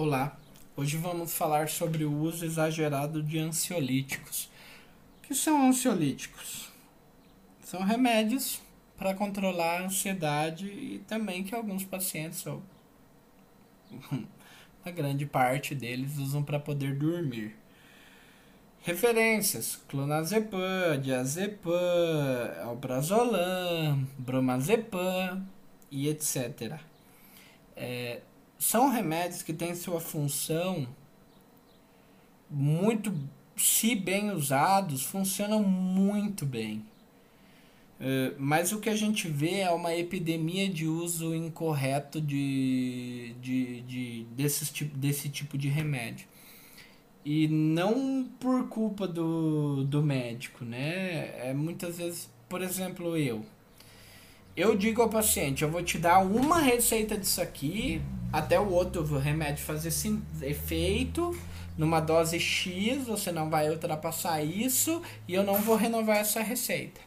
Olá, hoje vamos falar sobre o uso exagerado de ansiolíticos. O que são ansiolíticos? São remédios para controlar a ansiedade e também que alguns pacientes, ou a grande parte deles, usam para poder dormir. Referências: clonazepam, diazepam, alprazolam, bromazepam e etc. É, são remédios que têm sua função muito, se bem usados, funcionam muito bem. Uh, mas o que a gente vê é uma epidemia de uso incorreto de, de, de desses, desse tipo de remédio. E não por culpa do, do médico, né? É muitas vezes, por exemplo, eu. Eu digo ao paciente, eu vou te dar uma receita disso aqui, até o outro remédio fazer sim, efeito numa dose X, você não vai ultrapassar isso e eu não vou renovar essa receita.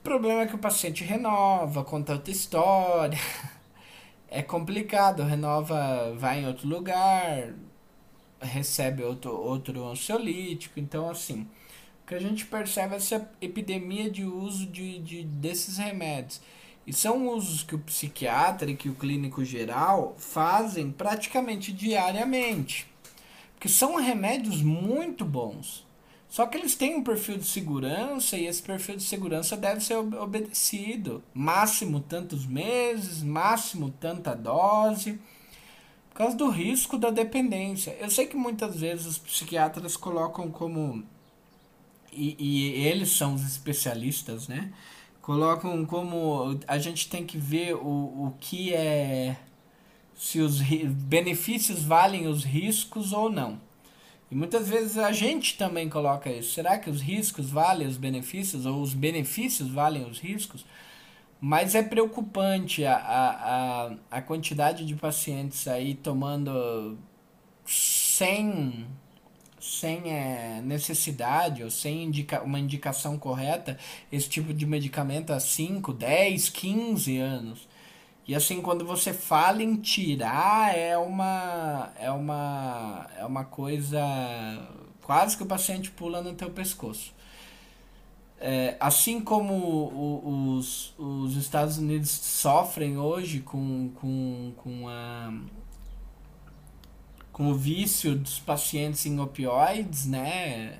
O problema é que o paciente renova, conta outra história. É complicado, renova, vai em outro lugar, recebe outro, outro ansiolítico. Então, assim, que a gente percebe essa epidemia de uso de, de, desses remédios. E são usos que o psiquiatra e que o clínico geral fazem praticamente diariamente. Porque são remédios muito bons. Só que eles têm um perfil de segurança e esse perfil de segurança deve ser obedecido. Máximo tantos meses, máximo tanta dose. Por causa do risco da dependência. Eu sei que muitas vezes os psiquiatras colocam como. E, e eles são os especialistas, né? colocam como a gente tem que ver o, o que é se os benefícios valem os riscos ou não. E muitas vezes a gente também coloca isso. Será que os riscos valem os benefícios ou os benefícios valem os riscos? Mas é preocupante a, a, a, a quantidade de pacientes aí tomando sem sem é, necessidade ou sem indica uma indicação correta esse tipo de medicamento há 5, 10, 15 anos. E assim, quando você fala em tirar, é uma, é uma, é uma coisa quase que o paciente pula no teu pescoço. É, assim como o, os, os Estados Unidos sofrem hoje com, com, com a com o vício dos pacientes em opioides, né?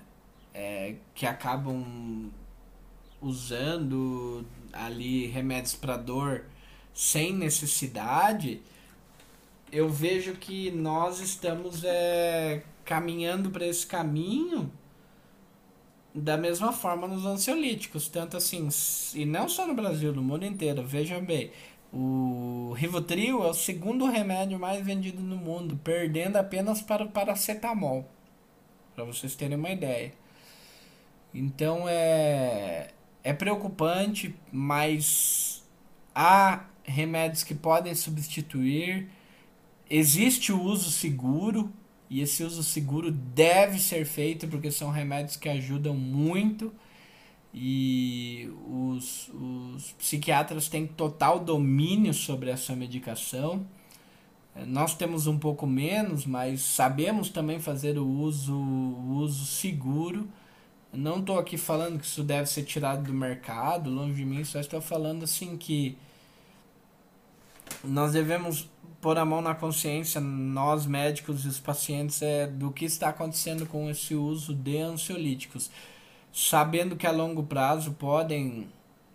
É, que acabam usando ali remédios para dor sem necessidade, eu vejo que nós estamos é, caminhando para esse caminho da mesma forma nos ansiolíticos, tanto assim, e não só no Brasil, no mundo inteiro, vejam bem, o Rivotril é o segundo remédio mais vendido no mundo, perdendo apenas para o paracetamol. Para vocês terem uma ideia. Então é é preocupante, mas há remédios que podem substituir. Existe o uso seguro e esse uso seguro deve ser feito porque são remédios que ajudam muito e os, os psiquiatras têm total domínio sobre essa medicação. É, nós temos um pouco menos, mas sabemos também fazer o uso, o uso seguro. Não estou aqui falando que isso deve ser tirado do mercado, longe de mim, só estou falando assim que nós devemos pôr a mão na consciência, nós médicos e os pacientes, é, do que está acontecendo com esse uso de ansiolíticos sabendo que a longo prazo podem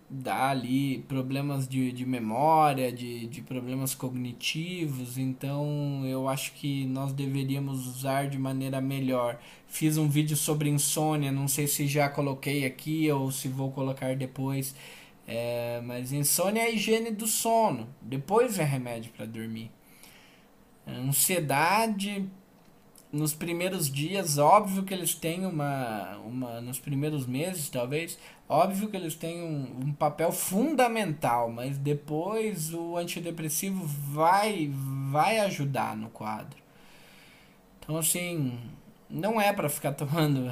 dar ali problemas de, de memória, de, de problemas cognitivos, então eu acho que nós deveríamos usar de maneira melhor. Fiz um vídeo sobre insônia, não sei se já coloquei aqui ou se vou colocar depois. É, mas insônia é a higiene do sono, depois é remédio para dormir. Ansiedade nos primeiros dias, óbvio que eles têm uma, uma. Nos primeiros meses, talvez, óbvio que eles têm um, um papel fundamental, mas depois o antidepressivo vai, vai ajudar no quadro. Então, assim, não é para ficar tomando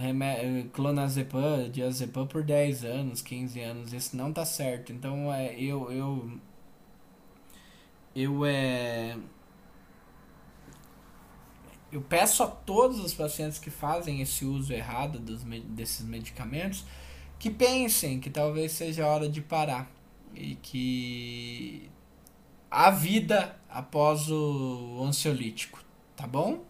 clonazepam, diazepam por 10 anos, 15 anos, isso não tá certo. Então, é, eu. Eu, eu é eu peço a todos os pacientes que fazem esse uso errado dos, desses medicamentos que pensem que talvez seja a hora de parar e que há vida após o ansiolítico, tá bom?